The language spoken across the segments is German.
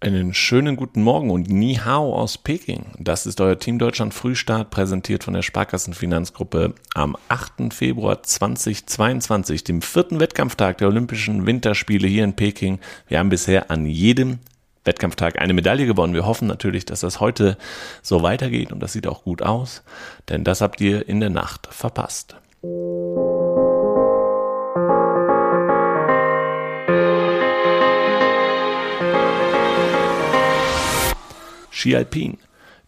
Einen schönen guten Morgen und Ni Hao aus Peking. Das ist euer Team Deutschland Frühstart, präsentiert von der Sparkassenfinanzgruppe am 8. Februar 2022, dem vierten Wettkampftag der Olympischen Winterspiele hier in Peking. Wir haben bisher an jedem Wettkampftag eine Medaille gewonnen. Wir hoffen natürlich, dass das heute so weitergeht und das sieht auch gut aus, denn das habt ihr in der Nacht verpasst. Ski Alpin.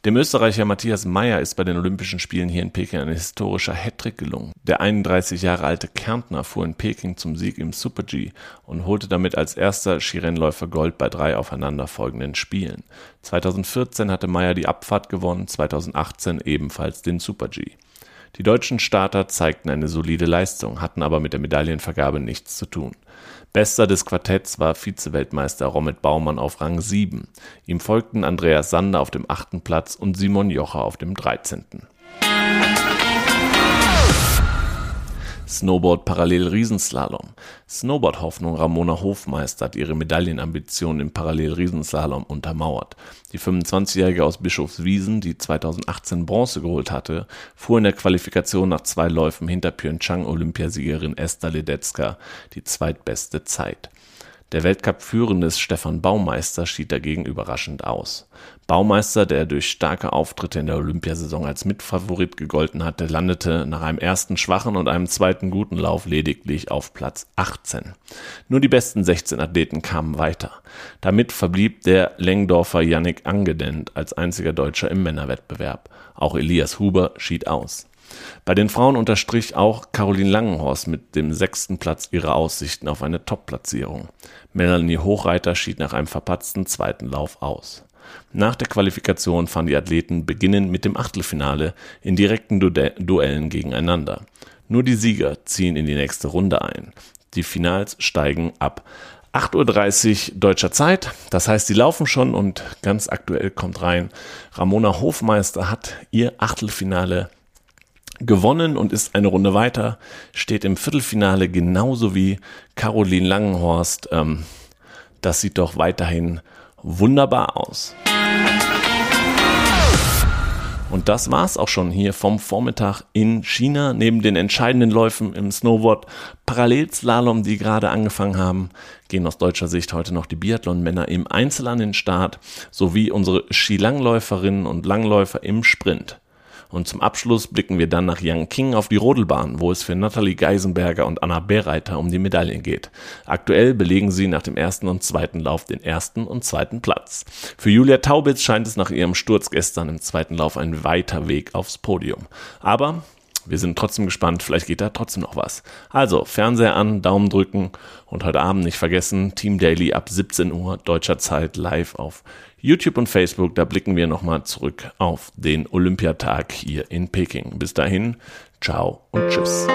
Dem Österreicher Matthias Meyer ist bei den Olympischen Spielen hier in Peking ein historischer Hattrick gelungen. Der 31 Jahre alte Kärntner fuhr in Peking zum Sieg im Super-G und holte damit als erster Skirennläufer Gold bei drei aufeinanderfolgenden Spielen. 2014 hatte Meyer die Abfahrt gewonnen, 2018 ebenfalls den Super-G. Die deutschen Starter zeigten eine solide Leistung, hatten aber mit der Medaillenvergabe nichts zu tun. Bester des Quartetts war Vize-Weltmeister Romet Baumann auf Rang 7. Ihm folgten Andreas Sander auf dem achten Platz und Simon Jocher auf dem 13. Snowboard Parallel Riesenslalom. Snowboard-Hoffnung Ramona Hofmeister hat ihre Medaillenambitionen im Parallel Riesenslalom untermauert. Die 25-Jährige aus Bischofswiesen, die 2018 Bronze geholt hatte, fuhr in der Qualifikation nach zwei Läufen hinter Pyeongchang-Olympiasiegerin Esther Ledetzka die zweitbeste Zeit. Der Weltcup-Führende Stefan Baumeister schied dagegen überraschend aus. Baumeister, der durch starke Auftritte in der Olympiasaison als Mitfavorit gegolten hatte, landete nach einem ersten schwachen und einem zweiten guten Lauf lediglich auf Platz 18. Nur die besten 16 Athleten kamen weiter. Damit verblieb der Lengdorfer Yannick Angedent als einziger Deutscher im Männerwettbewerb. Auch Elias Huber schied aus. Bei den Frauen unterstrich auch Caroline Langenhorst mit dem sechsten Platz ihre Aussichten auf eine Top-Platzierung. Melanie Hochreiter schied nach einem verpatzten zweiten Lauf aus. Nach der Qualifikation fahren die Athleten beginnend mit dem Achtelfinale in direkten du Duellen gegeneinander. Nur die Sieger ziehen in die nächste Runde ein. Die Finals steigen ab. 8.30 Uhr deutscher Zeit, das heißt, sie laufen schon und ganz aktuell kommt rein. Ramona Hofmeister hat ihr Achtelfinale gewonnen und ist eine Runde weiter, steht im Viertelfinale genauso wie Caroline Langenhorst. Ähm, das sieht doch weiterhin wunderbar aus. Und das war's auch schon hier vom Vormittag in China. Neben den entscheidenden Läufen im Snowboard Parallelslalom, die gerade angefangen haben, gehen aus deutscher Sicht heute noch die Biathlon-Männer im Einzel an den Start, sowie unsere Skilangläuferinnen und Langläufer im Sprint. Und zum Abschluss blicken wir dann nach Yangqing auf die Rodelbahn, wo es für Nathalie Geisenberger und Anna Bereiter um die Medaillen geht. Aktuell belegen sie nach dem ersten und zweiten Lauf den ersten und zweiten Platz. Für Julia Taubitz scheint es nach ihrem Sturz gestern im zweiten Lauf ein weiter Weg aufs Podium. Aber wir sind trotzdem gespannt, vielleicht geht da trotzdem noch was. Also, Fernseher an, Daumen drücken und heute Abend nicht vergessen, Team Daily ab 17 Uhr deutscher Zeit live auf YouTube und Facebook. Da blicken wir nochmal zurück auf den Olympiatag hier in Peking. Bis dahin, ciao und tschüss.